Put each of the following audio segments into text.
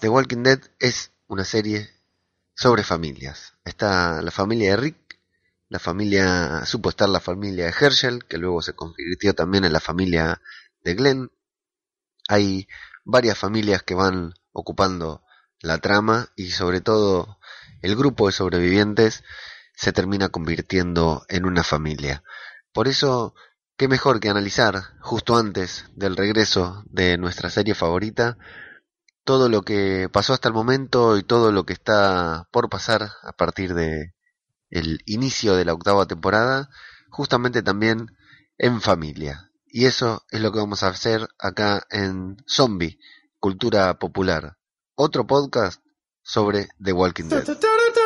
The Walking Dead es una serie sobre familias. Está la familia de Rick, la familia, supo estar la familia de Herschel, que luego se convirtió también en la familia de Glenn. Hay varias familias que van ocupando la trama y sobre todo el grupo de sobrevivientes se termina convirtiendo en una familia. Por eso, qué mejor que analizar, justo antes del regreso de nuestra serie favorita, todo lo que pasó hasta el momento y todo lo que está por pasar a partir de el inicio de la octava temporada, justamente también en familia. Y eso es lo que vamos a hacer acá en Zombie, Cultura Popular, otro podcast sobre The Walking Dead.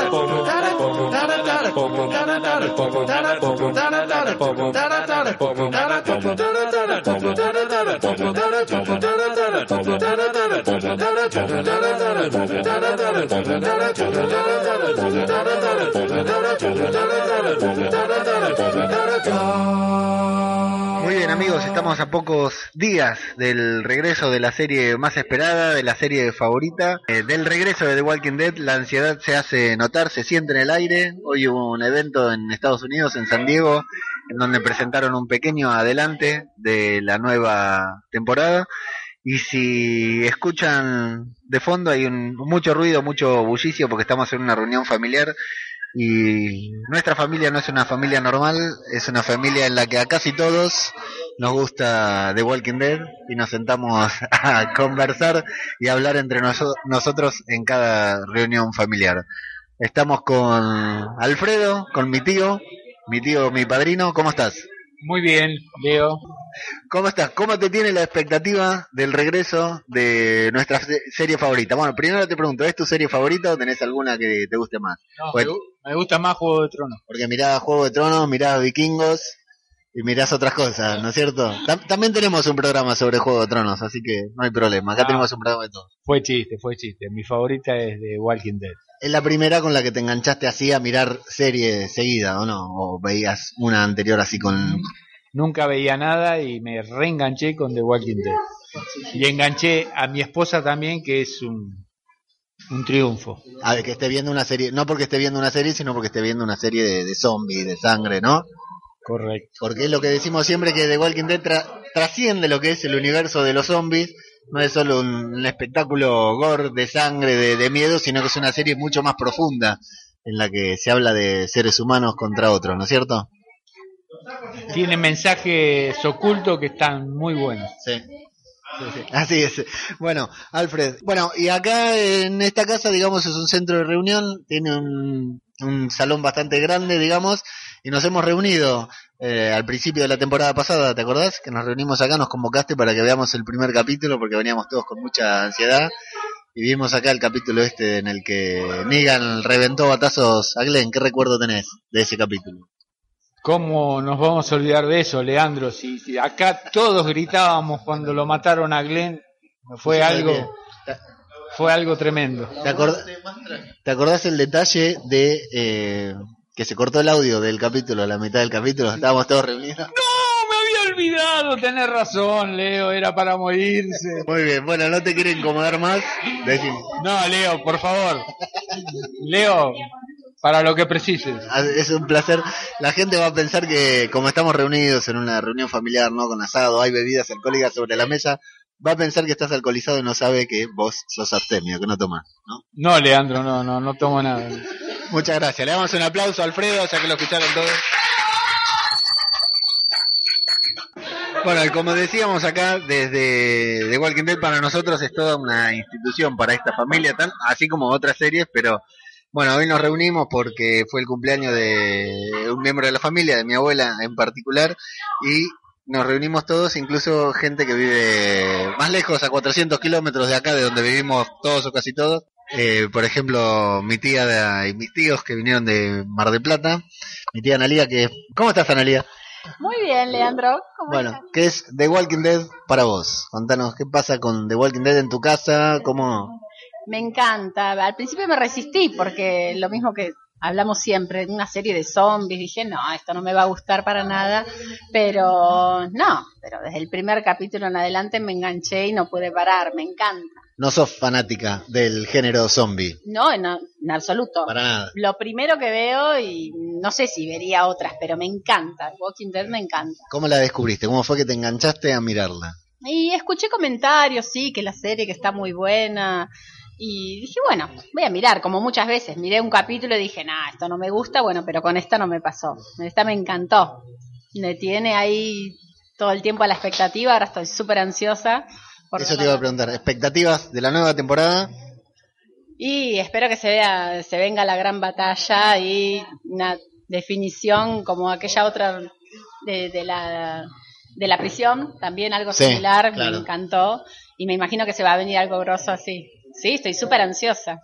God. Muy bien amigos, estamos a pocos días del regreso de la serie más esperada, de la serie favorita, eh, del regreso de The Walking Dead. La ansiedad se hace notar, se siente en el aire. Hoy hubo un evento en Estados Unidos, en San Diego, en donde presentaron un pequeño adelante de la nueva temporada. Y si escuchan de fondo hay un, mucho ruido, mucho bullicio porque estamos en una reunión familiar y nuestra familia no es una familia normal, es una familia en la que a casi todos nos gusta The Walking Dead y nos sentamos a conversar y hablar entre nosotros en cada reunión familiar. Estamos con Alfredo, con mi tío, mi tío, mi padrino, ¿cómo estás? Muy bien, Leo. ¿Cómo estás? ¿Cómo te tiene la expectativa del regreso de nuestra serie favorita? Bueno, primero te pregunto, ¿es tu serie favorita o tenés alguna que te guste más? No, me gusta más Juego de Tronos. Porque mirás Juego de Tronos, mirás Vikingos y mirás otras cosas, ¿no es cierto? también tenemos un programa sobre Juego de Tronos, así que no hay problema. Acá tenemos un programa de todo. Fue chiste, fue chiste. Mi favorita es de Walking Dead. ¿Es la primera con la que te enganchaste así a mirar serie seguida o no? ¿O veías una anterior así con...? Nunca veía nada y me reenganché con The Walking Dead. Y enganché a mi esposa también, que es un, un triunfo. A ver, que esté viendo una serie, no porque esté viendo una serie, sino porque esté viendo una serie de, de zombies, de sangre, ¿no? Correcto. Porque es lo que decimos siempre que The Walking Dead trasciende lo que es el universo de los zombies no es solo un, espectáculo gore de sangre, de, miedo, sino que es una serie mucho más profunda en la que se habla de seres humanos contra otros, ¿no es cierto? Tiene mensajes ocultos que están muy buenos. Sí. Así es. Bueno, Alfred. Bueno, y acá en esta casa, digamos, es un centro de reunión, tiene un, un salón bastante grande, digamos, y nos hemos reunido eh, al principio de la temporada pasada, ¿te acordás? Que nos reunimos acá, nos convocaste para que veamos el primer capítulo porque veníamos todos con mucha ansiedad y vimos acá el capítulo este en el que Negan reventó batazos a Glenn. ¿Qué recuerdo tenés de ese capítulo? ¿Cómo nos vamos a olvidar de eso, Leandro? Si, acá todos gritábamos cuando lo mataron a Glenn, fue algo fue algo tremendo. ¿Te, acordás, ¿Te acordás el detalle de eh, que se cortó el audio del capítulo, a la mitad del capítulo, estábamos todos reunidos. ¡No! Me había olvidado, tenés razón, Leo, era para morirse. Muy bien, bueno, no te quiero incomodar más. No, Leo, por favor. Leo, para lo que precises. Ah, es un placer. La gente va a pensar que como estamos reunidos en una reunión familiar, ¿no? Con asado, hay bebidas alcohólicas sobre la mesa, va a pensar que estás alcoholizado y no sabe que vos sos abstemio, que no tomas, ¿no? No, Leandro, no, no, no tomo nada. Muchas gracias. Le damos un aplauso a Alfredo, ya que lo escucharon todos. Bueno, y como decíamos acá, desde The Walking Dead para nosotros es toda una institución para esta familia, tan, así como otras series, pero bueno, hoy nos reunimos porque fue el cumpleaños de un miembro de la familia, de mi abuela en particular, y nos reunimos todos, incluso gente que vive más lejos, a 400 kilómetros de acá, de donde vivimos todos o casi todos, eh, por ejemplo, mi tía y mis tíos que vinieron de Mar de Plata. Mi tía Analia, que... ¿Cómo estás, Analia? Muy bien, Leandro. bueno, ¿qué es The Walking Dead para vos? Contanos, ¿qué pasa con The Walking Dead en tu casa? ¿Cómo...? Me encanta. Al principio me resistí porque lo mismo que hablamos siempre, de una serie de zombies, dije, no, esto no me va a gustar para nada, pero no, pero desde el primer capítulo en adelante me enganché y no pude parar, me encanta. No sos fanática del género zombie. No, en, en absoluto. Para nada. Lo primero que veo, y no sé si vería otras, pero me encanta, Walking Dead me encanta. ¿Cómo la descubriste? ¿Cómo fue que te enganchaste a mirarla? Y escuché comentarios, sí, que la serie que está muy buena, y dije, bueno, voy a mirar, como muchas veces. Miré un capítulo y dije, nah, esto no me gusta, bueno, pero con esta no me pasó. Esta me encantó. Me tiene ahí todo el tiempo a la expectativa, ahora estoy súper ansiosa. Eso te iba a preguntar, ¿expectativas de la nueva temporada? Y espero que se vea, se venga la gran batalla y una definición como aquella otra de, la de la prisión, también algo similar, me encantó y me imagino que se va a venir algo grosso así. Sí, estoy súper ansiosa.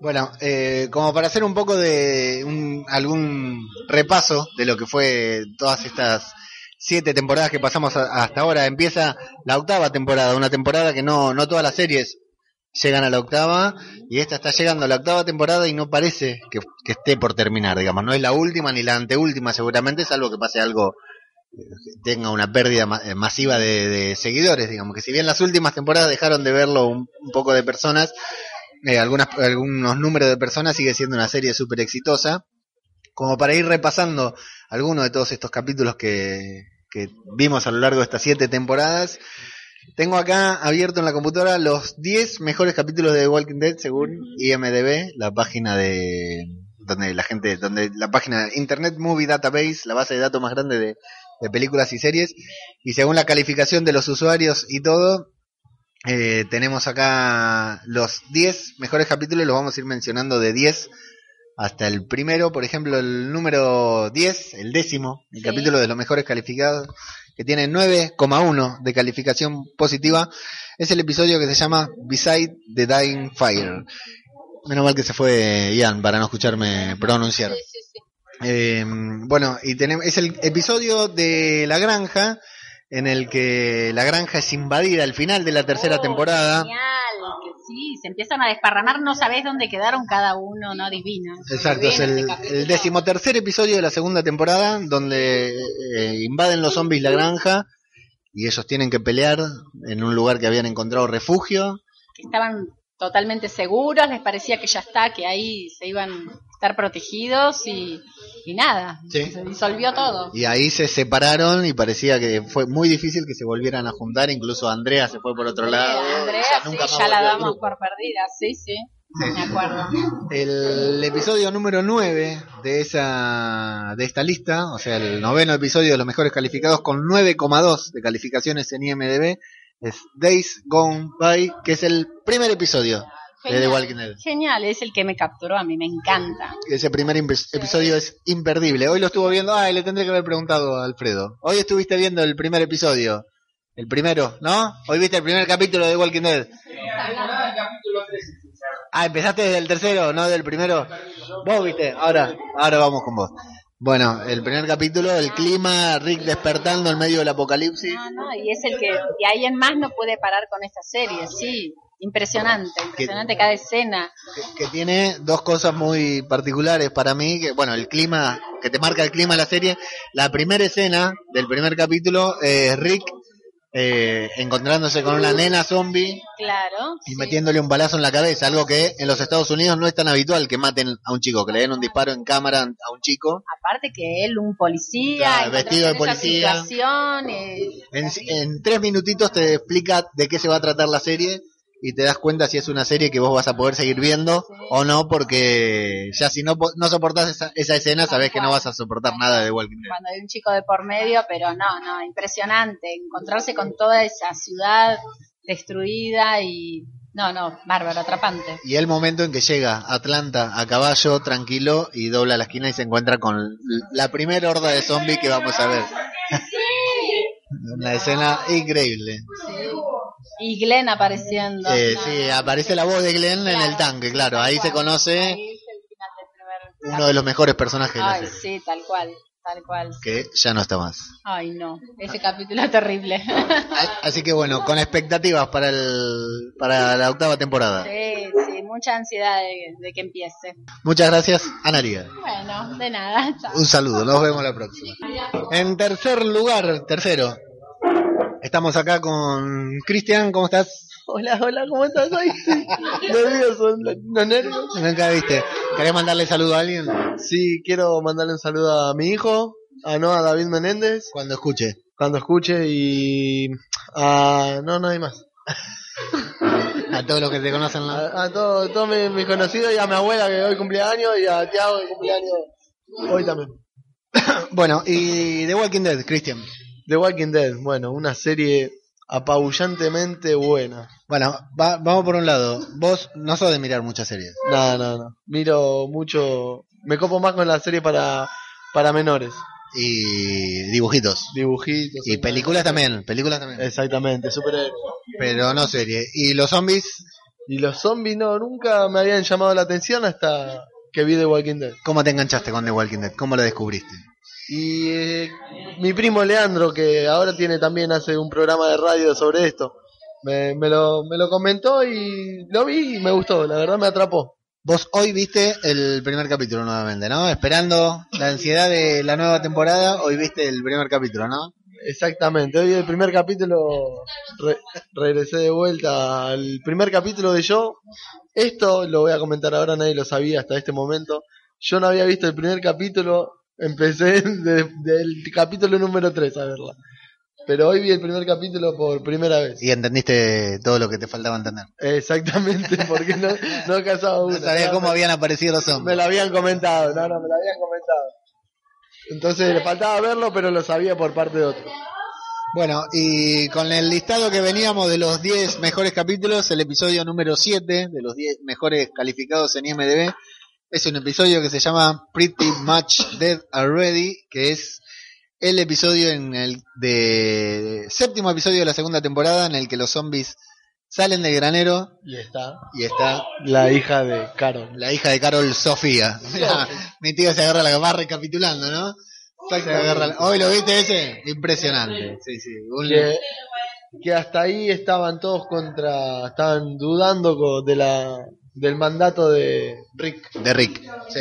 Bueno, eh, como para hacer un poco de algún repaso de lo que fue todas estas siete temporadas que pasamos hasta ahora, empieza la octava temporada, una temporada que no, no todas las series llegan a la octava y esta está llegando a la octava temporada y no parece que, esté por terminar, digamos, no es la última ni la anteúltima seguramente, salvo que pase algo tenga una pérdida eh, masiva de, seguidores, digamos, que si bien las últimas temporadas dejaron de verlo un, poco de personas, eh, algunas, algunos números de personas, sigue siendo una serie súper exitosa. Como para ir repasando algunos de todos estos capítulos que, que vimos a lo largo de estas siete temporadas, tengo acá abierto en la computadora los 10 mejores capítulos de The Walking Dead según IMDB, la página de donde la gente, donde la página Internet Movie Database, la base de datos más grande de, de películas y series. Y según la calificación de los usuarios y todo, eh, tenemos acá los 10 mejores capítulos, los vamos a ir mencionando de 10 hasta el primero. Por ejemplo, el número 10, el décimo, el capítulo de los mejores calificados, que tiene 9,1 de calificación positiva, es el episodio que se llama Beside the Dying Fire. Menos mal que se fue Ian para no escucharme pronunciar. Eh, bueno, y tenemos, es el episodio de La Granja, en el que la granja es invadida al final de la tercera oh, temporada. Genial, que sí, se empiezan a desparramar, no sabés dónde quedaron cada uno, no divino. Exacto, es el, el, decimotercer episodio de la segunda temporada, donde eh, invaden los zombies la granja y ellos tienen que pelear en un lugar que habían encontrado refugio. Estaban totalmente seguros, les parecía que ya está, que ahí se iban a estar protegidos y, nada, se disolvió todo. Y ahí se separaron y parecía que fue muy difícil que se volvieran a juntar, incluso Andrea se fue por otro lado. Andrea, sí, ya la damos por perdida, sí, sí. Me acuerdo. El episodio número 9 de esa de esta lista, o sea, el noveno episodio de los mejores calificados con 9,2 de calificaciones en IMDb, es Days Gone By, que es el primer episodio de The Walking Dead. Genial, es el que me capturó, a mí me encanta. Ese primer episodio es imperdible. Hoy lo estuvo viendo, ay, le tendré que haber preguntado a Alfredo. Hoy estuviste viendo el primer episodio. El primero, ¿no? Hoy viste el primer capítulo de The Walking Dead. Ah, empezaste desde el tercero, no del primero. Vos viste, ahora, ahora vamos con vos. Bueno, el primer capítulo, el clima, Rick despertando en medio del apocalipsis. No, no, y es el que de ahí en más no puede parar con esta serie, sí. Impresionante, impresionante cada escena. Que, tiene dos cosas muy particulares para mí, que bueno, el clima, que te marca el clima de la serie. La primera escena del primer capítulo, eh, Rick eh, encontrándose con una nena zombie claro, y metiéndole un balazo en la cabeza, algo que en los Estados Unidos no es tan habitual que maten a un chico, que le den un disparo en cámara a un chico. Aparte que él, un policía, vestido de policía. En, en tres minutitos te explica de qué se va a tratar la serie y te das cuenta si es una serie que vos vas a poder seguir viendo o no, porque ya si no, no soportás esa, esa escena, sabés que no vas a soportar nada de Walking Dead. Cuando hay un chico de por medio, pero no, no, impresionante. Encontrarse con toda esa ciudad destruida y. No, no, bárbaro, atrapante. Y el momento en que llega Atlanta a caballo, tranquilo, y dobla la esquina y se encuentra con la primera horda de zombies que vamos a ver. Una escena increíble. Y Glenn apareciendo. Eh, sí, aparece la voz de Glenn en el tanque, claro. Ahí se conoce uno de los mejores personajes de la serie. Sí, tal cual. tal cual. que ya no está más. Ay, no, ese capítulo es terrible. Así que bueno, con expectativas para el para la octava temporada. sí, sí, mucha ansiedad de, de que empiece. Muchas gracias, Analia. Bueno, de nada, chao. Un saludo, nos vemos la próxima. En tercer lugar, tercero, estamos acá con Cristian, ¿cómo estás? Hola, hola, ¿cómo estás hoy? Nervioso, ¿no nervios? Nunca viste. ¿Querés mandarle saludo a alguien? Sí, quiero mandarle un saludo a mi hijo, a Noah David Menéndez, Cuando escuche. cuando escuche y a... no, no hay más. A todos los que te conocen. la- A, a todos todo mis, mis conocidos y a mi abuela que hoy cumpleaños y a Tiago que cumpleaños hoy también. Bueno, y The Walking Dead, Cristian. The Walking Dead, bueno, una serie apabullantemente buena. Bueno, va- vamos por un lado. Vos no sos de mirar muchas series. No, no, no. Miro mucho, me copo más con la serie para, para menores. Y dibujitos. Dibujitos. Y películas también, películas también. Exactamente, superhéroes. Pero no serie. ¿Y los zombies? Y los zombies no, nunca me habían llamado la atención hasta que vi The Walking Dead. ¿Cómo te enganchaste con The Walking Dead? ¿Cómo lo descubriste? Y eh, mi primo Leandro, que ahora tiene también, hace un programa de radio sobre esto, me, me, lo, me lo comentó y lo vi y me gustó, la verdad me atrapó. Vos hoy viste el primer capítulo nuevamente, ¿no? Esperando la ansiedad de la nueva temporada, hoy viste el primer capítulo, ¿no? Exactamente, hoy el primer capítulo, re- regresé de vuelta al primer capítulo de yo. Esto lo voy a comentar ahora, nadie lo sabía hasta este momento. Yo no había visto el primer capítulo, empecé de- del capítulo número 3 a verla. Pero hoy vi el primer capítulo por primera vez. Y entendiste todo lo que te faltaba entender. Exactamente, porque no, no he casado No una. sabías cómo me, habían aparecido los me zombies. lo habían comentado, no, no, me lo habían comentado. Entonces le faltaba verlo, pero lo sabía por parte de otro. Bueno, y con el listado que veníamos de los 10 mejores capítulos, el episodio número 7 de los 10 mejores calificados en IMDb es un episodio que se llama Pretty Much Dead Already, que es el episodio en el de séptimo episodio de la segunda temporada en el que los zombies salen del granero Y está y está la hija de Carol. la hija de Carol Sofía. Mirá, mi tío se agarra la va recapitulando, ¿no? Se agarra la- Hoy lo viste ese, impresionante. Sí, sí. un- que, que hasta ahí estaban todos contra, estaban dudando de la del mandato de Rick. de Rick. Sí.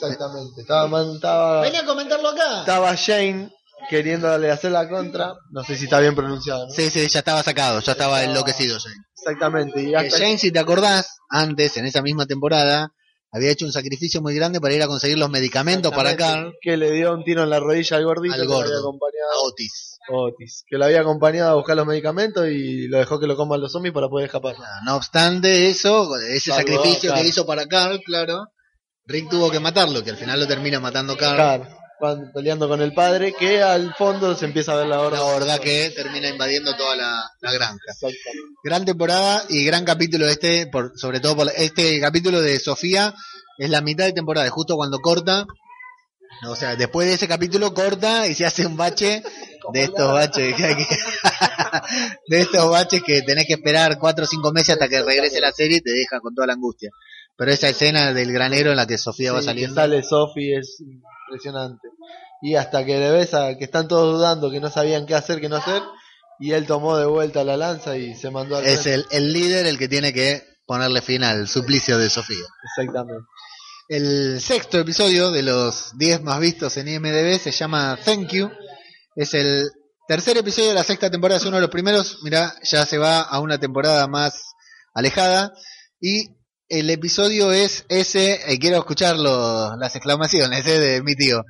Exactamente. Estaba, man- estaba, Venía a comentarlo acá. estaba Shane queriéndole hacer la contra. No sé si está bien pronunciado. ¿no? Sí, sí, ya estaba sacado, ya estaba enloquecido Jane. Exactamente. Y Que hasta Jane, si te acordás, antes, en esa misma temporada, había hecho un sacrificio muy grande para ir a conseguir los medicamentos para Carl que le dio un tiro en la rodilla al gordito Al que gordo. había a acompañado Otis. Otis, que lo había acompañado a buscar los medicamentos y lo dejó que lo coman los zombies para poder escapar. No obstante eso, ese sacrificio que hizo para Carl, claro, Rick tuvo que matarlo, que al final lo termina matando Carl. Claro, peleando con el padre, que al fondo se empieza a ver la hora. La verdad que termina invadiendo toda la, la granja. Exactamente. Gran temporada y gran capítulo este, por, sobre todo por este capítulo de Sofía, es la mitad de temporada, es justo cuando corta. O sea, después de ese capítulo corta y se hace un bache de estos baches que hay que- de estos baches que tenés que esperar cuatro o cinco meses hasta que regrese la serie y te deja con toda la angustia. Pero esa escena del granero en la que Sofía va saliendo. que sale Sophie es impresionante. Y hasta que le ves a que están todos dudando, que no sabían qué hacer, qué no hacer, y él tomó de vuelta la lanza y se mandó al Es el, el líder el que tiene que ponerle fin al suplicio de Sofía. Exactamente. El sexto episodio de los 10 más vistos en IMDB se llama Thank You. Es el tercer episodio de la sexta temporada, es uno de los primeros. Mirá, ya se va a una temporada más alejada. Y el episodio es ese, eh, quiero escuchar los- las exclamaciones eh, de mi tío.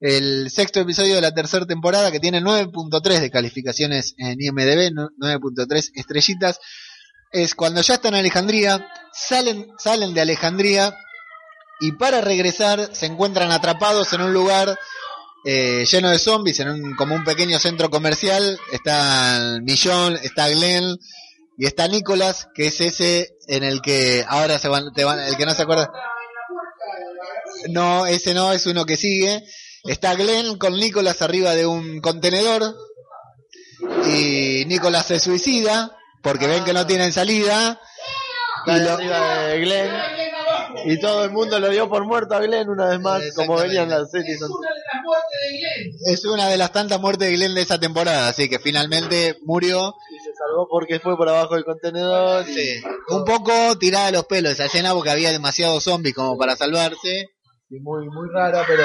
El sexto episodio de la tercera temporada que tiene 9.3 de calificaciones en IMDB, no- 9.3 estrellitas. Es cuando ya están en Alejandría, salen, salen de Alejandría y para regresar se encuentran atrapados en un lugar eh, lleno de zombies, en un, como un pequeño centro comercial. Está Millón, está Glenn y está Nicolás, que es ese en el que ahora se van, te van, el que no se acuerda. No, ese no, es uno que sigue. Está Glenn con Nicolás arriba de un contenedor y Nicolás se suicida porque ven que no tienen salida. Y Está lo- arriba de Glenn. Y todo el mundo lo dio por muerto a Glenn una vez más, como Exactamente. venían las series. antes. Es una de las tantas muertes de Glenn de esa temporada, así que finalmente murió. Y se salvó porque fue por abajo del contenedor. y- Sí. Un poco tirada de los pelos esa escena porque había demasiados zombies como para salvarse. y muy, muy rara, pero.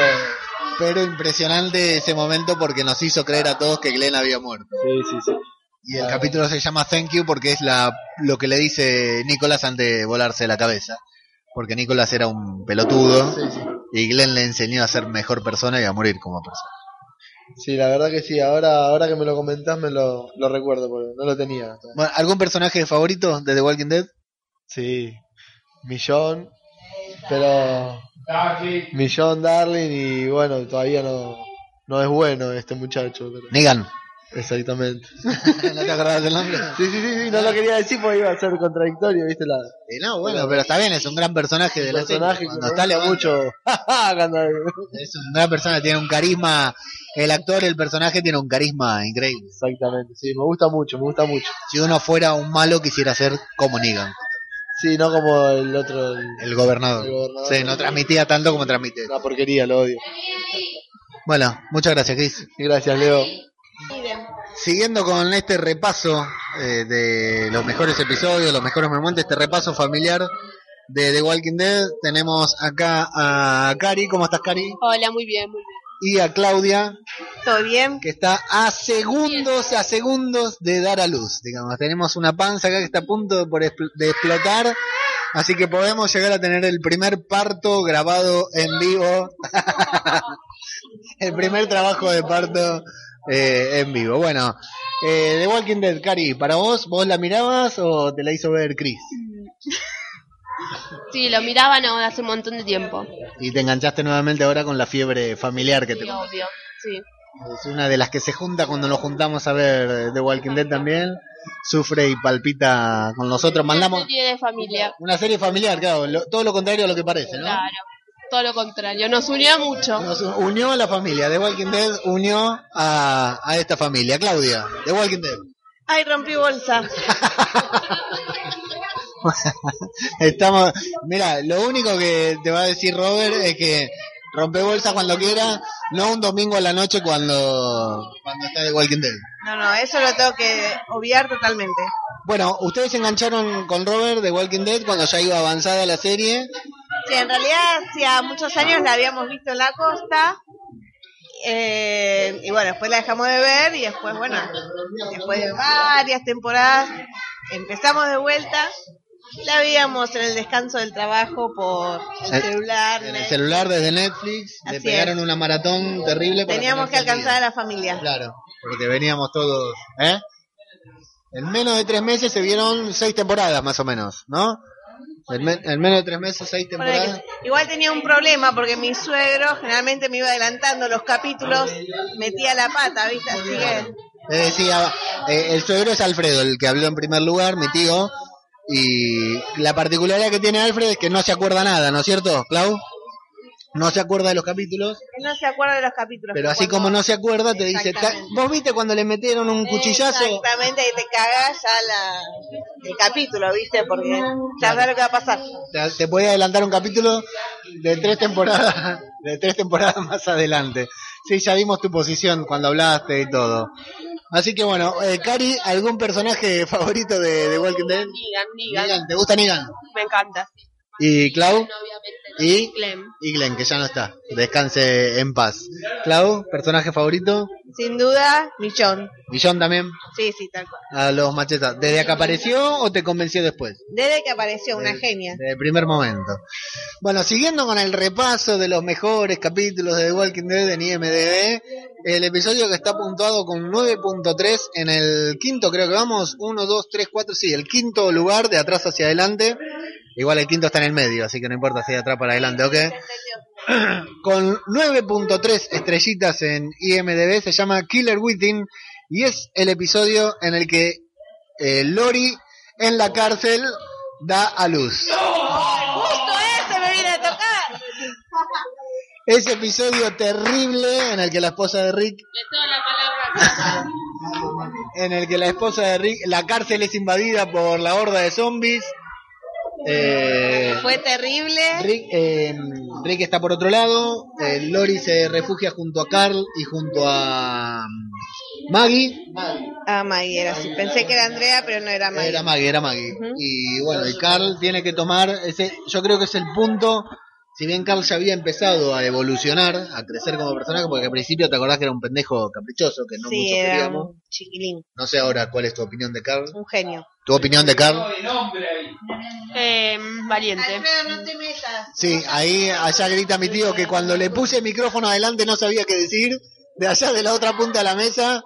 Pero impresionante ese momento porque nos hizo creer a todos que Glenn había muerto. Sí, sí, sí. Y el capítulo se llama Thank You porque es la lo que le dice Nicolás antes de volarse la cabeza. Porque Nicolás era un pelotudo Sí, sí. y Glenn le enseñó a ser mejor persona y a morir como persona. Sí, la verdad que sí. Ahora, ahora que me lo comentás, me lo, lo recuerdo, porque no lo tenía. Bueno, ¿Algún personaje favorito de The Walking Dead? Sí, Millón, pero Millón, Darling, y bueno, todavía no, no es bueno este muchacho. Pero... Negan. Exactamente. ¿No te acordabas del nombre? Sí, sí, sí, sí, no lo quería decir porque iba a ser contradictorio, ¿viste? La, Eh, no, bueno, pero está bien, es un gran personaje de la serie. personaje Cuando sale mucho. Es una gran persona, tiene un carisma. El actor, el personaje tiene un carisma increíble. Exactamente, sí, me gusta mucho, me gusta mucho. Si uno fuera un malo, quisiera ser como Negan, Sí, no como el otro, el- el gobernador. El gobernador. Sí, no transmitía tanto como transmite. una porquería, lo odio. Bueno, muchas gracias, Chris. Gracias, Leo. Siguiendo con este repaso eh, de los mejores episodios, los mejores momentos, este repaso familiar de The Walking Dead, tenemos acá a Cari. ¿Cómo estás, Cari? Hola, muy bien, muy bien. Y a Claudia, ¿Todo bien? que está a segundos, a segundos de dar a luz. Digamos, tenemos una panza acá que está a punto de, por expl- de explotar, así que podemos llegar a tener el primer parto grabado en vivo, el primer trabajo de parto eh, en vivo. Bueno, eh, The Walking Dead, Cari, para vos, ¿vos la mirabas o te la hizo ver Chris? Sí, lo miraba no, hace un montón de tiempo. Y te enganchaste nuevamente ahora con la fiebre familiar que te obvio. Sí. Es una de las que se junta cuando nos juntamos a ver The Walking Dead también. Sufre y palpita con nosotros. Mandamos Serie de familia. una serie familiar, claro. lo- todo lo contrario a lo que parece, ¿no? Claro. Todo lo contrario. Nos unió mucho. Nos unió a la familia. The Walking Dead unió a, a esta familia. Claudia, The Walking Dead. Ay, rompí bolsa. Estamos. Mira, lo único que te va a decir Robert es que rompe bolsa cuando quiera, no un domingo a la noche cuando, cuando está The Walking Dead. No, no, eso lo tengo que obviar totalmente. Bueno, ustedes se engancharon con Robert de Walking Dead cuando ya iba avanzada la serie. Sí, en realidad hacía muchos años la habíamos visto en la costa. eh, y bueno, después la dejamos de ver y después, bueno, después de varias temporadas empezamos de vuelta. La veíamos en el descanso del trabajo por el celular. En el celular desde Netflix, le pegaron una maratón terrible. Teníamos que alcanzar a la familia. Claro, porque veníamos todos, ¿eh? En menos de tres meses se vieron seis temporadas más o menos, ¿no? En, men- en menos de tres meses, seis temporadas. Igual tenía un problema porque mi suegro generalmente me iba adelantando los capítulos, metía la pata, ¿viste? Así que Le decía, eh, el suegro es Alfredo, el que habló en primer lugar, mi tío. Y la particularidad que tiene Alfred es que no se acuerda nada, ¿no es cierto, Clau? No se acuerda de los capítulos, no se acuerda de los capítulos. pero así cuando- como no se acuerda, te dice, "Ta- Exactamente. ¿vos viste cuando le metieron un cuchillazo? Exactamente, y te cagás ya la, el capítulo, ¿viste? Porque ya sabes lo que va a pasar. Te, te puede adelantar un capítulo de tres temporadas, de tres temporadas más adelante. Sí, ya vimos tu posición cuando hablaste y todo. Así que bueno, eh, Cari, ¿algún personaje favorito de, de Walking Dead? Negan, Negan. Negan, ¿Te gusta Negan? Me encanta. ¿Y Clau? ¿Y? Clem. Y Glenn, que ya no está. Descanse en paz. Clau, personaje favorito. Sin duda, Millón. John también. Sí, sí, tal cual. A los machetas. ¿Desde que apareció o te convenció después? Desde que apareció, una genia. Desde el primer momento. Bueno, siguiendo con el repaso de los mejores capítulos de The Walking Dead en IMDb, el episodio que está puntuado con 9.3 en el quinto, creo que vamos, 1, 2, 3, 4, sí, el quinto lugar de atrás hacia adelante. Igual el quinto está en el medio, así que no importa si de atrás para adelante, ¿ok? Con 9.3 estrellitas en IMDb, se llama Killer Within y es el episodio en el que eh, Lori en la cárcel da a luz. Justo ese me viene a tocar. Ese episodio terrible en el que la esposa de Rick, De toda la palabra. en el que la esposa de Rick, la cárcel es invadida por la horda de zombies Eh, Fue terrible. Rick, eh, Rick está por otro lado, eh, Lori se refugia junto a Carl y junto a mm, Maggie. Ah, Maggie era así. Pensé que era Andrea, pero no era Maggie. Era Maggie, era Maggie. Y bueno, y Carl tiene que tomar ese, yo creo que es el punto, si bien Carl ya había empezado a evolucionar, a crecer como personaje, porque al principio te acordás que era un pendejo caprichoso, que no sí, era queríamos. un chiquilín, No sé ahora cuál es tu opinión de Carl. un genio. ¿Tu opinión de Carl? Eh, valiente. no te metas. Sí, ahí allá grita mi tío que cuando le puse el micrófono adelante no sabía qué decir. De allá de la otra punta de la mesa.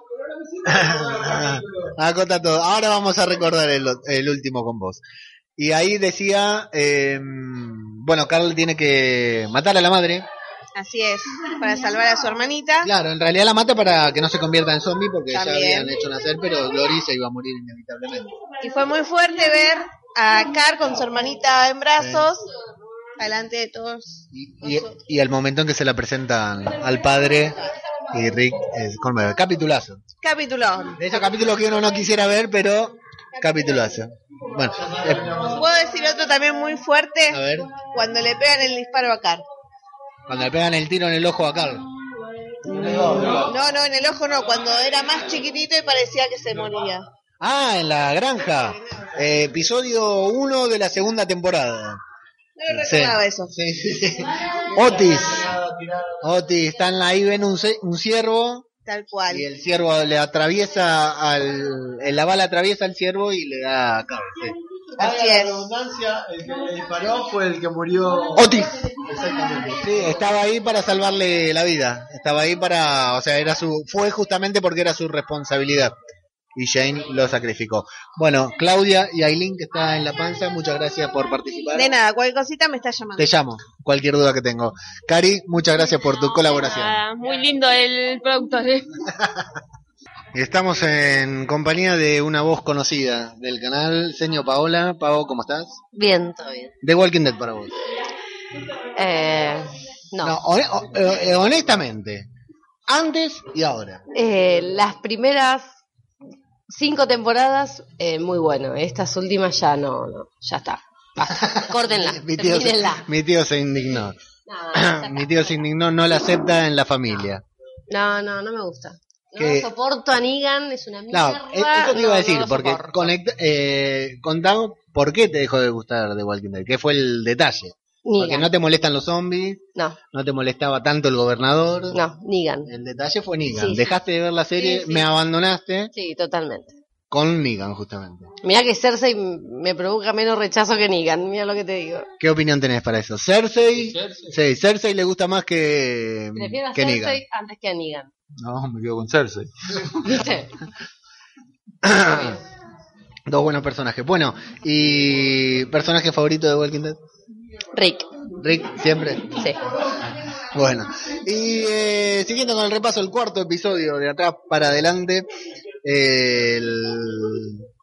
Acota todo. Ahora vamos a recordar el, el último con vos. Y ahí decía, eh, bueno, Carl tiene que matar a la madre. Así es, para salvar a su hermanita. Claro, en realidad la mata para que no se convierta en zombie porque ya También. habían hecho nacer, pero Glory se iba a morir inevitablemente. Y fue muy fuerte ver a Car con su hermanita en brazos, delante de todos. Y, y, y el momento en que se la presentan al padre y Rick es conmovedor. Capitulazo. Capítulo. De esos capítulos que uno no quisiera ver, pero capitulazo. Bueno, eh, Puedo decir otro también muy fuerte, a ver, cuando le pegan el disparo a Car. cuando le pegan el tiro en el ojo a Carl. No, no, en el ojo no, cuando era más chiquitito y parecía que se moría. Ah, en la granja. Eh, episodio 1 de la segunda temporada. No lo Sí. recordaba eso. Sí, sí. Otis. Otis, están ahí, ven un, un ciervo Tal cual. y el ciervo le atraviesa al. La bala atraviesa al ciervo y le da sí. Así la es. redundancia, el que le disparó fue el que murió. Otis. Exactamente. Sí, estaba ahí para salvarle la vida. Estaba ahí para, o sea, era su, fue justamente porque era su responsabilidad. Y Jane lo sacrificó. Bueno, Claudia y Aileen que está en la panza, muchas gracias por participar. De nada, cualquier cosita me está llamando. Te llamo, cualquier duda que tengo. Cari, muchas gracias por tu colaboración. Ah, muy lindo el productor. ¿eh? Estamos en compañía de una voz conocida del canal, señor Paola. Pao, ¿cómo estás? Bien, todo bien. The Walking Dead para vos. Eh, no. No, o- eh, honestamente, antes y ahora. Eh, las primeras cinco temporadas, eh, muy bueno. Estas últimas ya no, no ya está. Basta. Córtenla, Mi tío, se, mi tío se indignó. No, mi tío se indignó, no la acepta en la familia. no, no, no me gusta. No Que- soporto a Negan, es una No, mierda. eh, eso te iba no, a decir, no porque conecta, eh, contamos por qué te dejó de gustar The Walking Dead, qué fue el detalle. Porque Negan. no te molestan los zombies, No, no te molestaba tanto el gobernador. no, Negan. El detalle fue Negan. Sí, sí. Dejaste de ver la serie, Sí, sí. me abandonaste Sí, totalmente. con Negan, justamente. Mira que Cersei me provoca menos rechazo que Negan, mira lo que te digo. ¿Qué opinión tenés para eso? ¿Cersei? Sí, Cersei le gusta más que, Prefiero a que Negan. Cersei antes que a Negan. No, me quedo con Cersei. ¿Viste? Dos buenos personajes. Bueno, ¿y personaje favorito de Walking Dead? Rick, Rick, siempre. sí. Bueno, y eh, siguiendo con el repaso, el cuarto episodio de atrás para adelante, el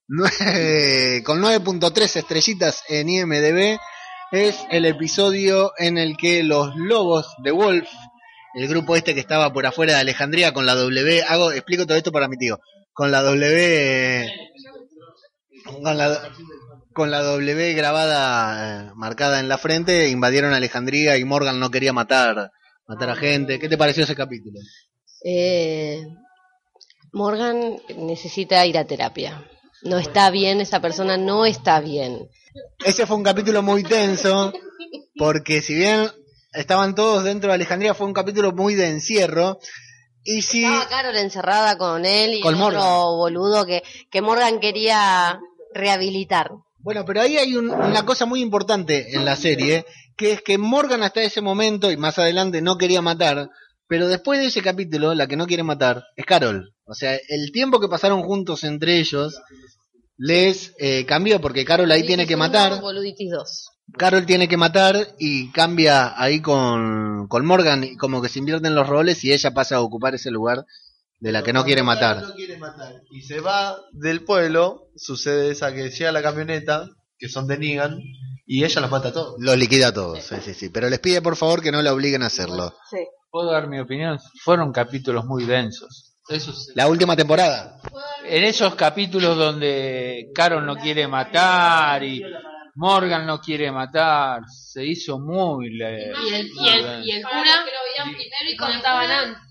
nueve- con 9.3 estrellitas en IMDB, es el episodio en el que los lobos de Wolf, el grupo este que estaba por afuera de Alejandría con la W, hago, explico todo esto para mi tío, con la W, con la, con la W grabada, eh, marcada en la frente, invadieron Alejandría y Morgan no quería matar, matar a gente. ¿Qué te pareció ese capítulo? Eh, Morgan necesita ir a terapia. No está bien, esa persona no está bien. Ese fue un capítulo muy tenso, porque si bien estaban todos dentro de Alejandría, fue un capítulo muy de encierro. Y si, Estaba Carol encerrada con él y Con el otro Morgan. boludo que, que Morgan quería rehabilitar. Bueno, pero ahí hay un- una cosa muy importante en la serie, que es que Morgan hasta ese momento y más adelante no quería matar, pero después de ese capítulo, la que no quiere matar es Carol. O sea, el tiempo que pasaron juntos entre ellos les eh, cambió, porque Carol ahí tiene que matar. Boluditis 2. Carol tiene que matar y cambia ahí con, con Morgan y como que se invierten los roles y ella pasa a ocupar ese lugar de la que no quiere matar. No quiere matar. Y se va del pueblo, sucede esa que llega la camioneta, que son de Negan, y ella los mata a todos. Los liquida a todos, sí, sí, sí. Pero les pide por favor que no la obliguen a hacerlo. ¿Puedo dar mi opinión? Fueron capítulos muy densos. Eso sí. La última temporada. En esos capítulos donde Carol no quiere matar y Morgan no quiere matar, se hizo muy le- Y el, y el, y el cura primero y contaban antes.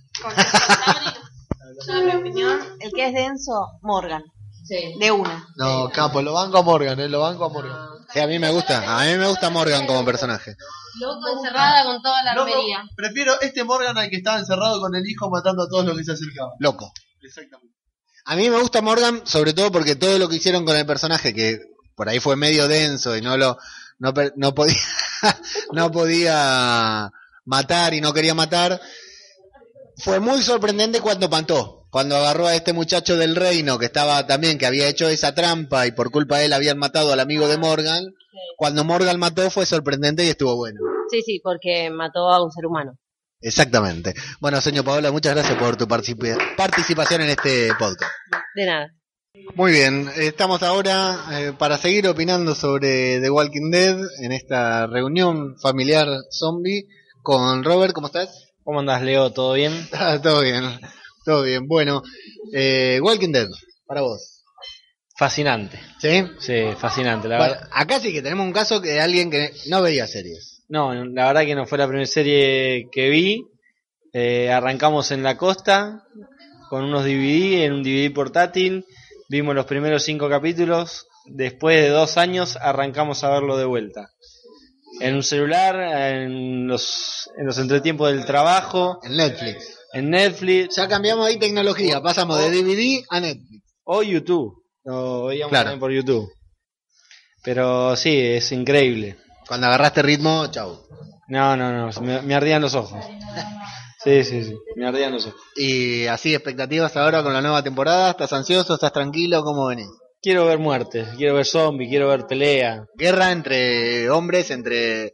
Yo, en mi opinión, el que es denso, Morgan. Sí. De una. No, capo, lo banco a Morgan, eh, lo banco a Morgan. Sí, a mí me gusta. A mí me gusta Morgan como personaje. Loco encerrada con toda la no, armería. prefiero este Morgan al que estaba encerrado con el hijo matando a todos los que se acercaban. Loco. Exactamente. A mí me gusta Morgan, sobre todo porque todo lo que hicieron con el personaje, que por ahí fue medio denso y no lo, no, no podía, no podía matar y no quería matar, fue muy sorprendente cuando pantó. Cuando agarró a este muchacho del reino que estaba también, que había hecho esa trampa y por culpa de él habían matado al amigo de Morgan. Cuando Morgan mató fue sorprendente y estuvo bueno. Sí, sí, porque mató a un ser humano. Exactamente. Bueno, señor Paola, muchas gracias por tu participa- participación en este podcast. De nada. Muy bien, estamos ahora eh, para seguir opinando sobre The Walking Dead en esta reunión familiar zombie con Robert, ¿cómo estás? ¿Cómo andás, Leo? ¿Todo bien? Ah, todo bien, todo bien. Bueno, eh, Walking Dead, para vos. Fascinante. ¿Sí? Sí, fascinante, la Bueno, verdad. acá sí que tenemos un caso de alguien que no veía series. No, la verdad que no fue la primera serie que vi. Eh, arrancamos en la costa con unos DVD, en un DVD portátil. Vimos los primeros cinco capítulos. Después de dos años arrancamos a verlo de vuelta. En un celular, en los, en los entretiempos del trabajo, En Netflix. en Netflix Ya cambiamos ahí tecnología, pasamos de DVD a Netflix. o YouTube. Lo veíamos Claro. también por YouTube. Pero sí, es increíble. Cuando agarraste ritmo, chau. No, no, no, me, me ardían los ojos. Sí, sí, sí, me ardían los ojos. Y así, expectativas ahora con la nueva temporada. ¿Estás ansioso? ¿Estás tranquilo? ¿Cómo venís? Quiero ver muertes, quiero ver zombies, quiero ver pelea. Guerra entre hombres, entre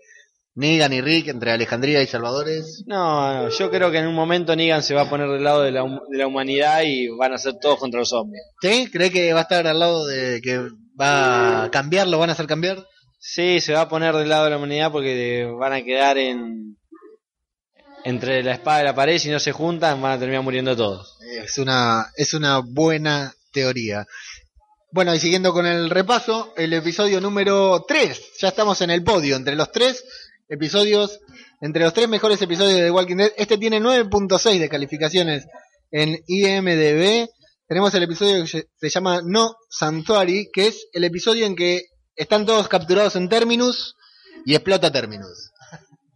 Negan y Rick, entre Alejandría y Salvadores. No, no, yo creo que en un momento Negan se va a poner del lado de la, hum- de la humanidad y van a ser todos contra los zombies. ¿Sí? ¿Cree que va a estar al lado de que va a cambiar, lo van a hacer cambiar? Sí, se va a poner del lado de la humanidad porque van a quedar en entre la espada y la pared, si no se juntan van a terminar muriendo todos. Es una, es una buena teoría. Bueno, y siguiendo con el repaso, el episodio número 3. Ya estamos en el podio, entre los tres episodios, entre los tres mejores episodios de The Walking Dead. Este tiene 9.6 de calificaciones en IMDB. Tenemos el episodio que se- llama No Sanctuary, que es el episodio en que están todos capturados en Terminus y explota Terminus.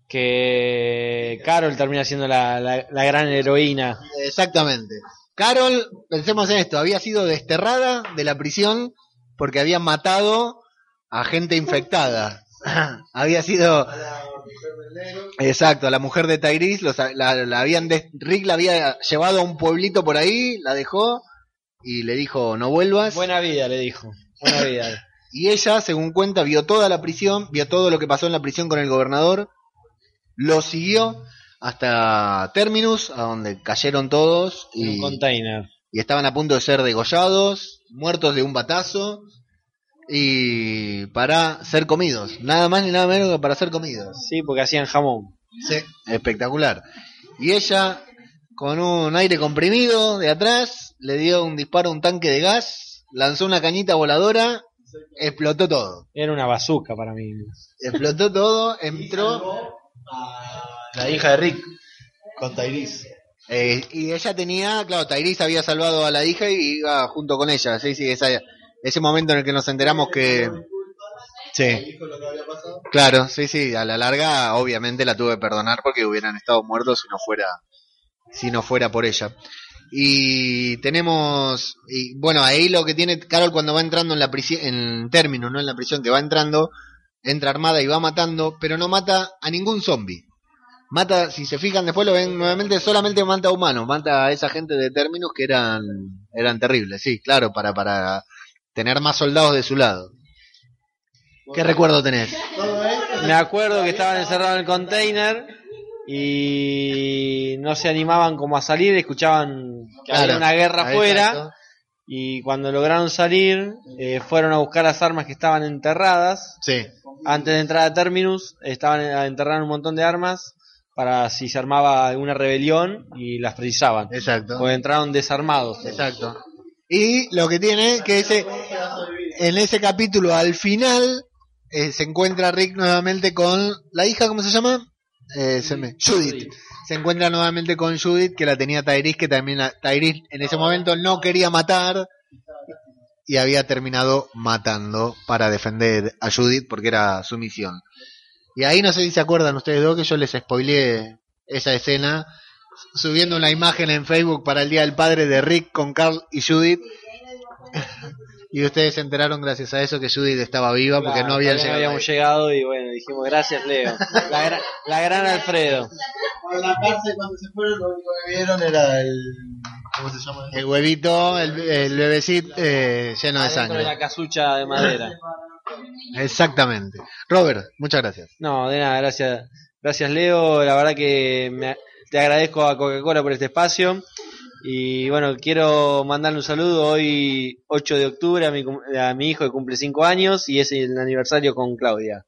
Que Carol termina siendo la, la- la gran heroína. Exactamente. Carol, pensemos en esto, había sido desterrada de la prisión porque había matado a gente infectada. había sido... Exacto, a la mujer de los- la, la habían des- Rick la había llevado a un pueblito por ahí, la dejó y le dijo no vuelvas. Buena vida, le dijo. Buena vida. Y ella, según cuenta, vio toda la prisión, vio todo lo que pasó en la prisión con el gobernador, lo siguió hasta Terminus, a donde cayeron todos En un y, container. y estaban a punto de ser degollados, muertos de un batazo y para ser comidos. Nada más ni nada menos que para ser comidos. Sí, porque hacían jamón. Sí, espectacular. Y ella, con un aire comprimido de atrás, le dio un disparo a un tanque de gas, lanzó una cañita voladora, explotó todo. Era una bazooka para mí. Explotó todo, entró. La hija de Rick. Con Tyrese. eh, y ella tenía, claro, Tyrese había salvado a la hija y iba junto con ella. Sí, sí, esa- ese momento en el que nos enteramos que. Sí. Claro, sí, sí, a la larga obviamente la tuve que perdonar porque hubieran estado muertos si no fuera si no fuera por ella. Y tenemos y bueno, ahí lo que tiene Carol cuando va entrando en la prisión en términos, no en la prisión que va entrando, entra armada y va matando, pero no mata a ningún zombie. Mata, si se fijan después lo ven nuevamente, solamente mata a humanos, mata a esa gente de términos que eran eran terribles, sí, claro, para para tener más soldados de su lado. ¿Qué recuerdo tenés? Me acuerdo que estaban encerrados en el container y no se animaban como a salir, escuchaban que había una guerra afuera y cuando lograron salir eh, fueron a buscar las armas que estaban enterradas. Sí. Antes de entrar a Terminus estaban a enterrar un montón de armas para si se armaba alguna rebelión y las precisaban. Exacto. Porque entraron desarmados. Exacto. Y lo que tiene que ese en ese capítulo al final eh, se encuentra Rick nuevamente con la hija, ¿cómo se llama? Eh, se me- Judith. Se encuentra nuevamente con Judith, que la tenía Tyrese, que también la- Tyrese en ese momento no quería matar y había terminado matando para defender a Judith porque era su misión. Y ahí no sé si se acuerdan ustedes dos que yo les spoileé esa escena subiendo una imagen en Facebook para el Día del Padre de Rick con Carl y Judith. Y ustedes se enteraron gracias a eso que Judith estaba viva porque Claro, no habían todavía llegado. habíamos ahí. llegado y bueno, dijimos gracias Leo. La, gra- la gran Alfredo. En la cárcel cuando se fueron lo único que vieron era el... ¿Cómo se llama? El huevito, el, el bebecito eh, lleno de sangre. la casucha de madera. Exactamente. Robert, muchas gracias. No, de nada, gracias. Gracias Leo, la verdad que me- te agradezco a Coca-Cola por este espacio. Y bueno, quiero mandarle un saludo hoy 8 de octubre a mi, a mi hijo que cumple 5 años y es el aniversario con Claudia.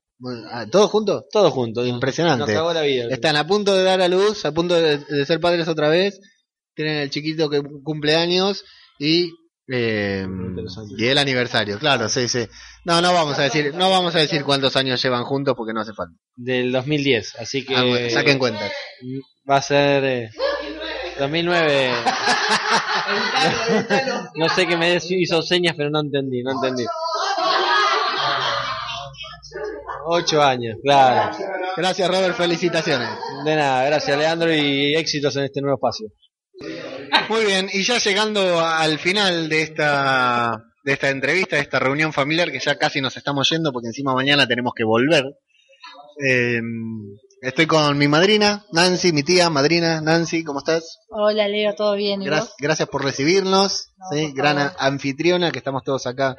Ah, ¿Todos juntos? Todos juntos. Impresionante. Nos cagó la vida. Están a punto de dar a luz, a punto de, de ser padres otra vez. Tienen el chiquito que cumple años y, eh, y el aniversario. Claro, sí, sí. No, no vamos a decir, no vamos a decir cuántos años llevan juntos porque no hace falta. Del 2010, así que Ah, bueno, saquen cuentas. va a ser eh, 2009. no sé qué me hizo señas, pero no entendí, no entendí. Ocho años, claro. Gracias, Robert. Felicitaciones. De nada, gracias Leandro y éxitos en este nuevo espacio. Muy bien, y ya llegando al final de esta de esta entrevista, de esta reunión familiar, que ya casi nos estamos yendo porque encima mañana tenemos que volver. Eh, estoy con mi madrina, Nancy, mi tía, madrina, Nancy, ¿cómo estás? Hola Leo, ¿todo bien? ¿Y Gra- vos? gracias por recibirnos, ¿sí? gran anfitriona, que estamos todos acá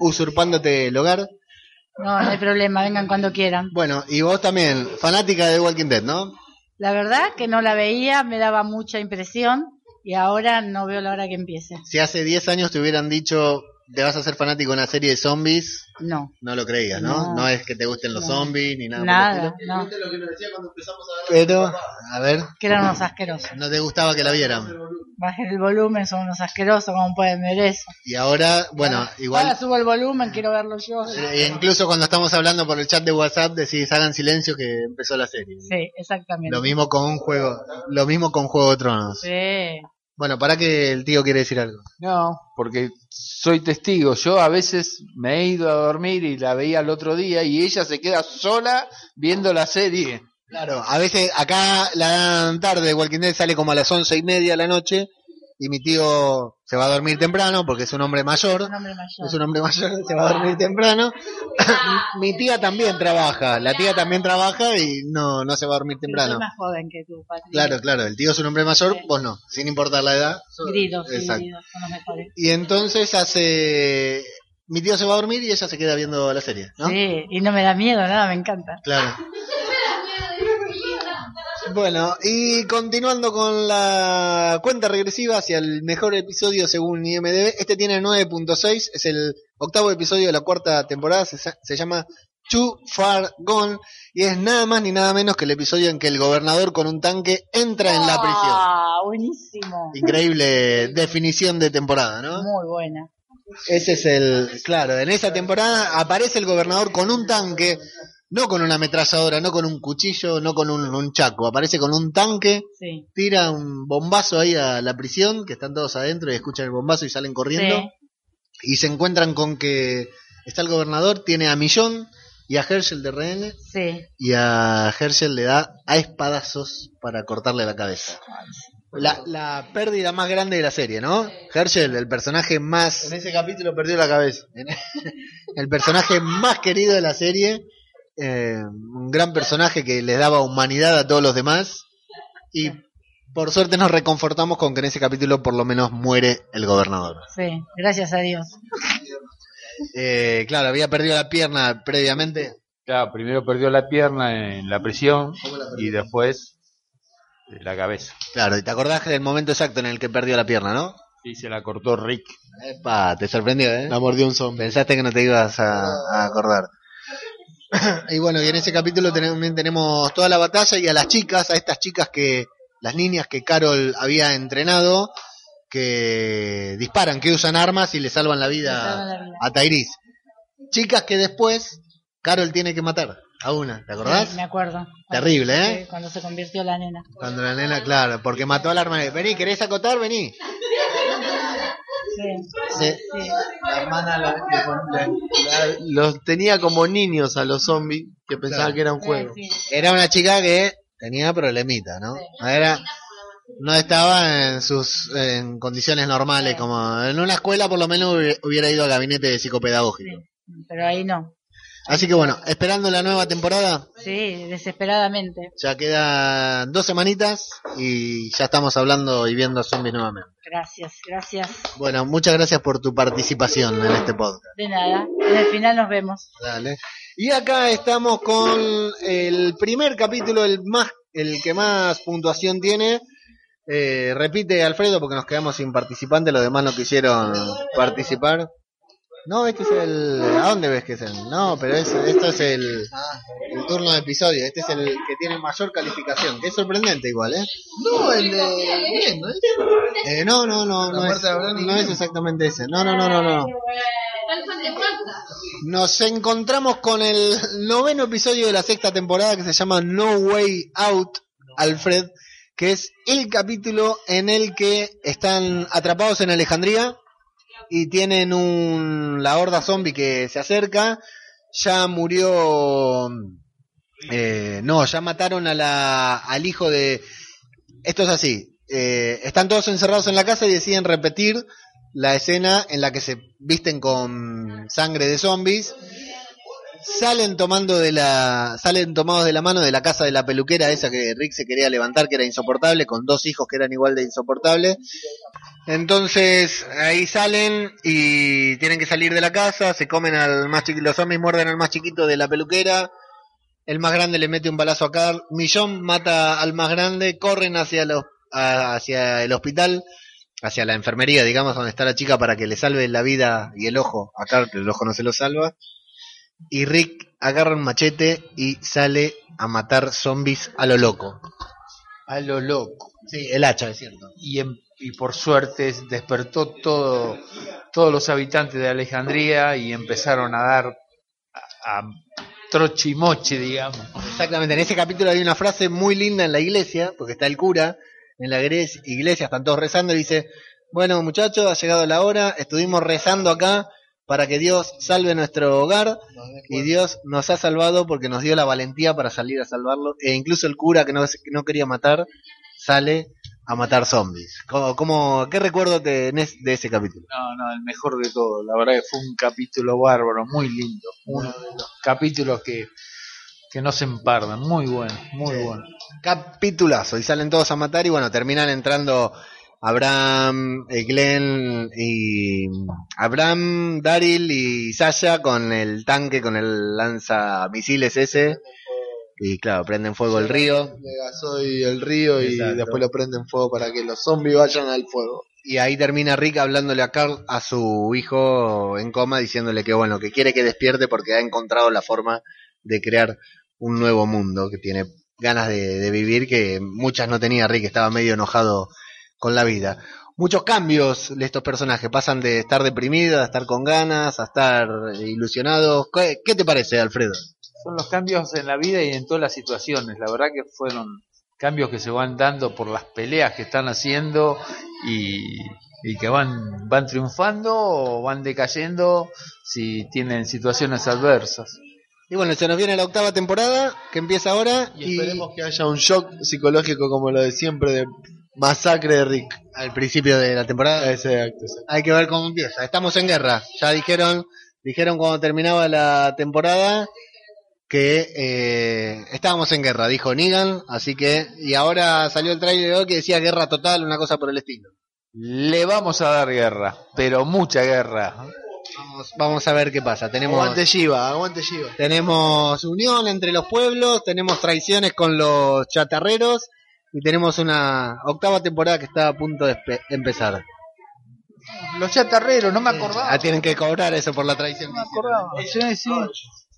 usurpándote el hogar. No, no hay problema, vengan cuando quieran. Bueno, y vos también, fanática de Walking Dead, ¿no? La verdad que no la veía, me daba mucha impresión y ahora no veo la hora que empiece. Si hace 10 años te hubieran dicho, te vas a hacer fanático de una serie de zombies, No, no lo creías, ¿no? No, No. es que te gusten los No. zombies ni nada. por el nada, estilo. no, lo que nos decía cuando empezamos a ver Pero, a ver, que eran unos asquerosos. no te gustaba que la vieran. Bajen el volumen, son unos asquerosos, ¿cómo pueden ver eso? Y ahora, bueno, Ahora igual, subo el volumen, quiero verlo yo. e incluso cuando estamos hablando por el chat de WhatsApp, decís, hagan silencio que empezó la serie. Sí, exactamente. Lo mismo con un juego, lo mismo con Juego de Tronos. Sí. Bueno, para que el tío quiere decir algo. No, porque soy testigo. Yo a veces me he ido a dormir y la veía el otro día y ella se queda sola viendo la serie. Claro, a veces acá la dan tarde, Walking Dead sale como a las once y media de la noche y mi tío se va a dormir temprano porque es un hombre mayor. Un hombre mayor. Es un hombre mayor, se va a dormir temprano. mi tía también trabaja, la tía también trabaja y no, no se va a dormir Pero temprano. soy más joven que tú, Patricia. Claro, claro, el tío es un hombre mayor, vos no, sin importar la edad. Gritos, sí, Exacto. gritos, son los mejores. Y entonces hace... Mi tío se va a dormir y ella se queda viendo la serie, ¿no? Sí, y no me da miedo, nada, me encanta. Claro. Bueno, y continuando con la cuenta regresiva hacia el mejor episodio según IMDB, este tiene 9.6, es el octavo episodio de la cuarta temporada, se, se llama Too Far Gone, y es nada más ni nada menos que el episodio en que el gobernador con un tanque entra en la prisión. Ah, buenísimo. Increíble definición de temporada, ¿no? Muy buena. Ese es el, claro, en esa temporada aparece el gobernador con un tanque, no con una ametralladora, no con un cuchillo, no con un, un chaco, aparece con un tanque, Sí. tira un bombazo ahí a la prisión, que están todos adentro y escuchan el bombazo y salen corriendo, Sí. y se encuentran con que está el gobernador, tiene a Millón y a Herschel de rehén, Sí. y a Herschel le da a espadazos para cortarle la cabeza. La, la pérdida más grande de la serie, ¿no? Herschel, el personaje más En ese capítulo perdió la cabeza. el personaje más querido de la serie, eh, un gran personaje que le daba humanidad a todos los demás y por suerte nos reconfortamos con que en ese capítulo por lo menos muere el gobernador. Sí, gracias a Dios. Eh, claro, había perdido la pierna previamente. Claro, primero perdió la pierna en la prisión y después eh, la cabeza. Claro, y te acordás del momento exacto en el que perdió la pierna, ¿no? Y se la cortó Rick. Epa, te sorprendió, ¿eh? La mordió un zombie. Pensaste que no te ibas a, a acordar. Y bueno, y en ese capítulo también tenemos toda la batalla y a las chicas, a estas chicas que, las niñas que Carol había entrenado, que disparan, que usan armas y le salvan la salvan vida la vida. a Tyrese. Chicas que después Carol tiene que matar a una, ¿te acordás? Sí, me acuerdo. Terrible, ¿eh? Cuando se convirtió la nena. Cuando la nena, claro, porque mató a la hermana. Vení, ¿querés acotar? Vení. Sí. La hermana la- la- los tenía como niños a los zombies que pensaban Claro. que era un juego. Era una chica que tenía problemita, ¿no? Era, no estaba en sus en condiciones normales, como en una escuela por lo menos hubi- hubiera ido al gabinete de psicopedagógico. Pero ahí no. Así que bueno, esperando la nueva temporada, Sí, desesperadamente. ya quedan dos semanitas y ya estamos hablando y viendo zombies nuevamente. Gracias, gracias. Bueno, muchas gracias por tu participación en este podcast. De nada. En el final nos vemos. Dale. Y acá estamos con el primer capítulo, el más, el que más puntuación tiene. Eh, repite Alfredo porque nos quedamos sin participante, los demás no quisieron participar. No, este es el. ¿A dónde ves que es el? No, pero es, esto es el, el turno de episodio. Este es el que tiene mayor calificación. Que es sorprendente igual, ¿eh? No, el de ¿no es? Eh, no, no, no, no es, no es exactamente ese. No, no, no, no, no. Nos encontramos con el noveno episodio de la sexta temporada que se llama No Way Out, Alfred, que es el capítulo en el que están atrapados en Alejandría y tienen un la horda zombie que se acerca. Ya murió, eh, no, ya mataron a la, al hijo de. Esto es así. eh, están todos encerrados en la casa y deciden repetir la escena en la que se visten con sangre de zombies. Salen tomando de la, salen tomados de la mano de la casa de la peluquera esa que Rick se quería levantar que era insoportable, con dos hijos que eran igual de insoportables. Entonces ahí salen y tienen que salir de la casa, se comen al más chiquito, los zombies muerden al más chiquito de la peluquera, el más grande le mete un balazo a Carl, Millón mata al más grande, corren hacia, los, hacia el hospital, hacia la enfermería, digamos, donde está la chica para que le salve la vida y el ojo a Carl, pero el ojo no se lo salva. Y Rick agarra un machete y sale a matar zombies a lo loco. A lo loco. Sí, el hacha, es cierto. Y, en- y por suerte despertó todo, todos los habitantes de Alejandría y empezaron a dar a, a trochimoche, digamos. Exactamente, en ese capítulo hay una frase muy linda en la iglesia, porque está el cura en la iglesia, iglesia, están todos rezando y dice, bueno muchachos, ha llegado la hora, estuvimos rezando acá para que Dios salve nuestro hogar y Dios nos ha salvado porque nos dio la valentía para salir a salvarlo e incluso el cura que no, que no quería matar sale a matar zombies. ¿Cómo, cómo- qué recuerdo tenés de ese capítulo? No, no, el mejor de todo. La verdad que fue un capítulo bárbaro, muy lindo. Uno de los capítulos que, que no se empardan. Muy bueno, muy bueno. capitulazo y salen todos a matar y bueno, terminan entrando Abraham, eh, Glenn y Abraham, Daryl y Sasha con el tanque, con el lanzamisiles ese y claro, prenden fuego el río Le el río y Exacto. después lo prenden fuego para que los zombies vayan al fuego. y ahí termina Rick hablándole a Carl, a su hijo en coma, diciéndole que bueno, que quiere que despierte porque ha encontrado la forma de crear un nuevo mundo, que tiene ganas de, de vivir que muchas no tenía Rick, estaba medio enojado con la vida. Muchos cambios de estos personajes, pasan de estar deprimidos a estar con ganas, a estar ilusionados. ¿Qué, qué te parece, Alfredo? Son los cambios en la vida y en todas las situaciones. La verdad que fueron cambios que se van dando por las peleas que están haciendo y, y que van, van triunfando o van decayendo si tienen situaciones adversas. Y bueno, se nos viene la octava temporada, que empieza ahora, Y esperemos que haya un shock psicológico como lo de siempre de masacre de Rick. al principio de la temporada Exacto, exacto. Hay que ver cómo empieza. Estamos en guerra. Ya dijeron, dijeron cuando terminaba la temporada que eh, estábamos en guerra, dijo Negan, así que y ahora salió el trailer hoy que decía guerra total, una cosa por el estilo. Le vamos a dar guerra, pero mucha guerra. Vamos, vamos a ver qué pasa. Tenemos Aguante Shiva, aguante Shiva. tenemos unión entre los pueblos, tenemos traiciones con los chatarreros y tenemos una octava temporada que está a punto de empezar. Los chatarreros, no me acordaba. Ah, tienen que cobrar eso por la traición. No me acordaba. Sí, sí.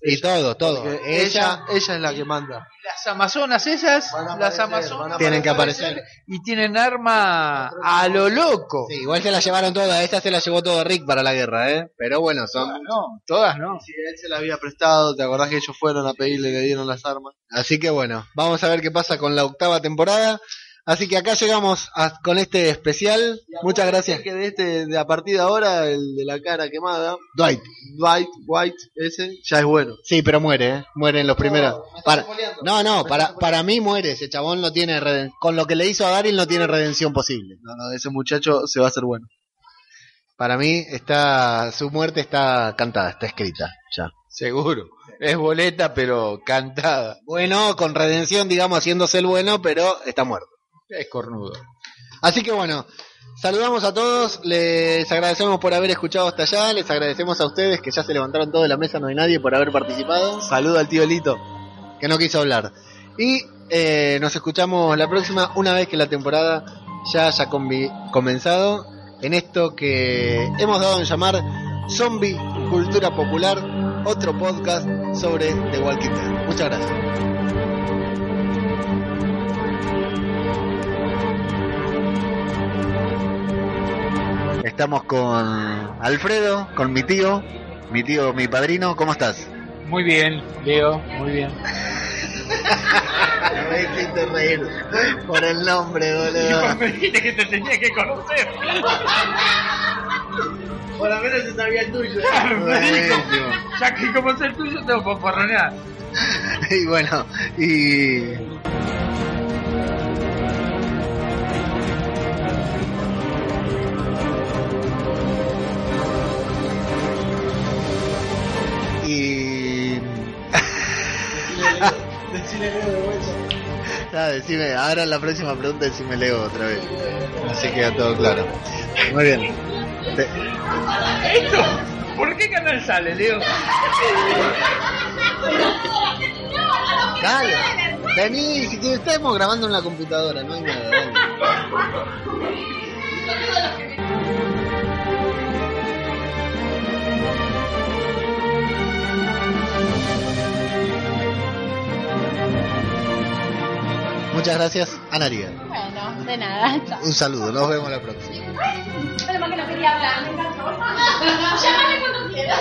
Y todo, todo. Porque Ella ella, ella es la que manda. Las amazonas esas, Van a las aparecer, amazonas a tienen que aparecer. y tienen arma a lo loco. Sí, igual se la llevaron todas. Esta se la llevó todo Rick para la guerra, ¿eh? Pero bueno, son. No, todas no. Si él se la había prestado, ¿te acordás que ellos fueron a pedirle que le dieron las armas? Así que bueno, vamos a ver qué pasa con la octava temporada. Así que acá llegamos a- con este especial. Muchas gracias. que de este, de a partir de ahora, el de la cara quemada, Dwight. Dwight, White, ese, ya es bueno. Sí, pero muere, ¿eh? Muere en los primeros. Para... No, no, para, para mí muere. Ese chabón no tiene reden- Con lo que le hizo a Daryl no tiene redención posible. No, no, ese muchacho se va a hacer bueno. Para mí está su muerte está cantada, está escrita ya. Seguro. Es boleta, pero cantada. Bueno, con redención, digamos, haciéndose el bueno, pero está muerto. Es cornudo. Así que bueno, saludamos a todos, les agradecemos por haber escuchado hasta allá, les agradecemos a ustedes que ya se levantaron todos de la mesa, no hay nadie por haber participado, Saludo al tío Lito. que no quiso hablar. Y eh, nos escuchamos la próxima, una vez que la temporada ya haya comenzado, en esto que hemos dado en llamar Zombie Cultura Popular, otro podcast sobre The Walking Dead. Muchas gracias. Estamos con Alfredo, con mi tío, mi tío, mi padrino, ¿cómo estás? Muy bien, Leo, muy bien. Me hiciste reír por el nombre, boludo. Me dijiste que te tenía que conocer. Por lo menos se sabía el tuyo. Buenísimo. Ya que como es el tuyo, tengo que porronear. Y bueno, y Decile Leo de vuelta. Ah, decime, ahora la próxima pregunta decime Leo otra vez. Así queda todo claro. Muy bien. Te- ¿Esto? ¿Por qué canal sale, Leo? Dale, vení, si estamos grabando en la computadora, no hay nada. dale. Muchas gracias, Anaria. Bueno, de nada. Chao. Un saludo, nos vemos la próxima. Mal que no quería hablar, me encantó. Llámame cuando quieras.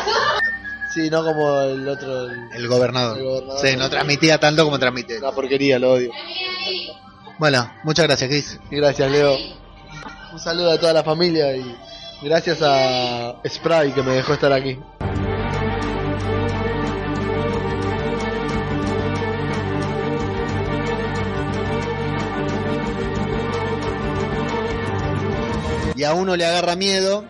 Sí, no como el otro. el- El gobernador. El gobernador. Sí, no transmitía tanto como transmite. Una porquería, lo odio. Bueno, muchas gracias, Chris. Y gracias, Leo. Un saludo a toda la familia y gracias a Spray que me dejó estar aquí. Y a uno le agarra miedo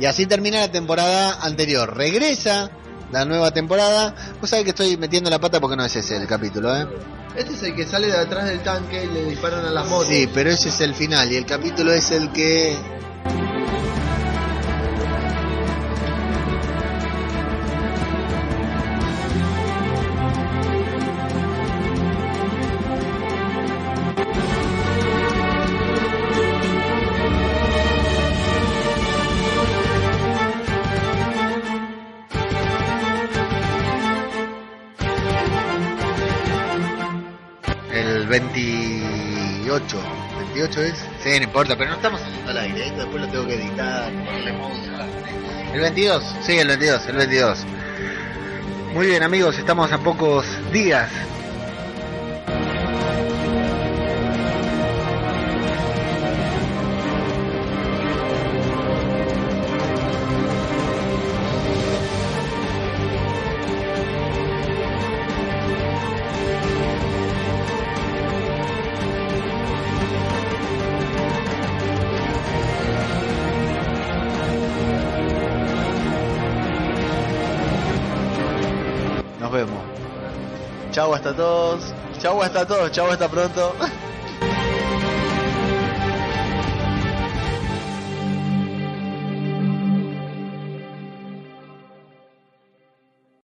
y así termina la temporada anterior. Regresa la nueva temporada. Vos sabés que estoy metiendo la pata porque no es ese el capítulo, ¿eh? Este es el que sale de atrás del tanque y le disparan a las motos. Sí, pero ese es el final y el capítulo es el que... importa, pero no estamos saliendo al aire. Esto después lo tengo que editar, ponerle música. ¿El 22? Sí, el 22, el 22. Muy bien, amigos, estamos a pocos días. Hasta todos. Chau hasta pronto.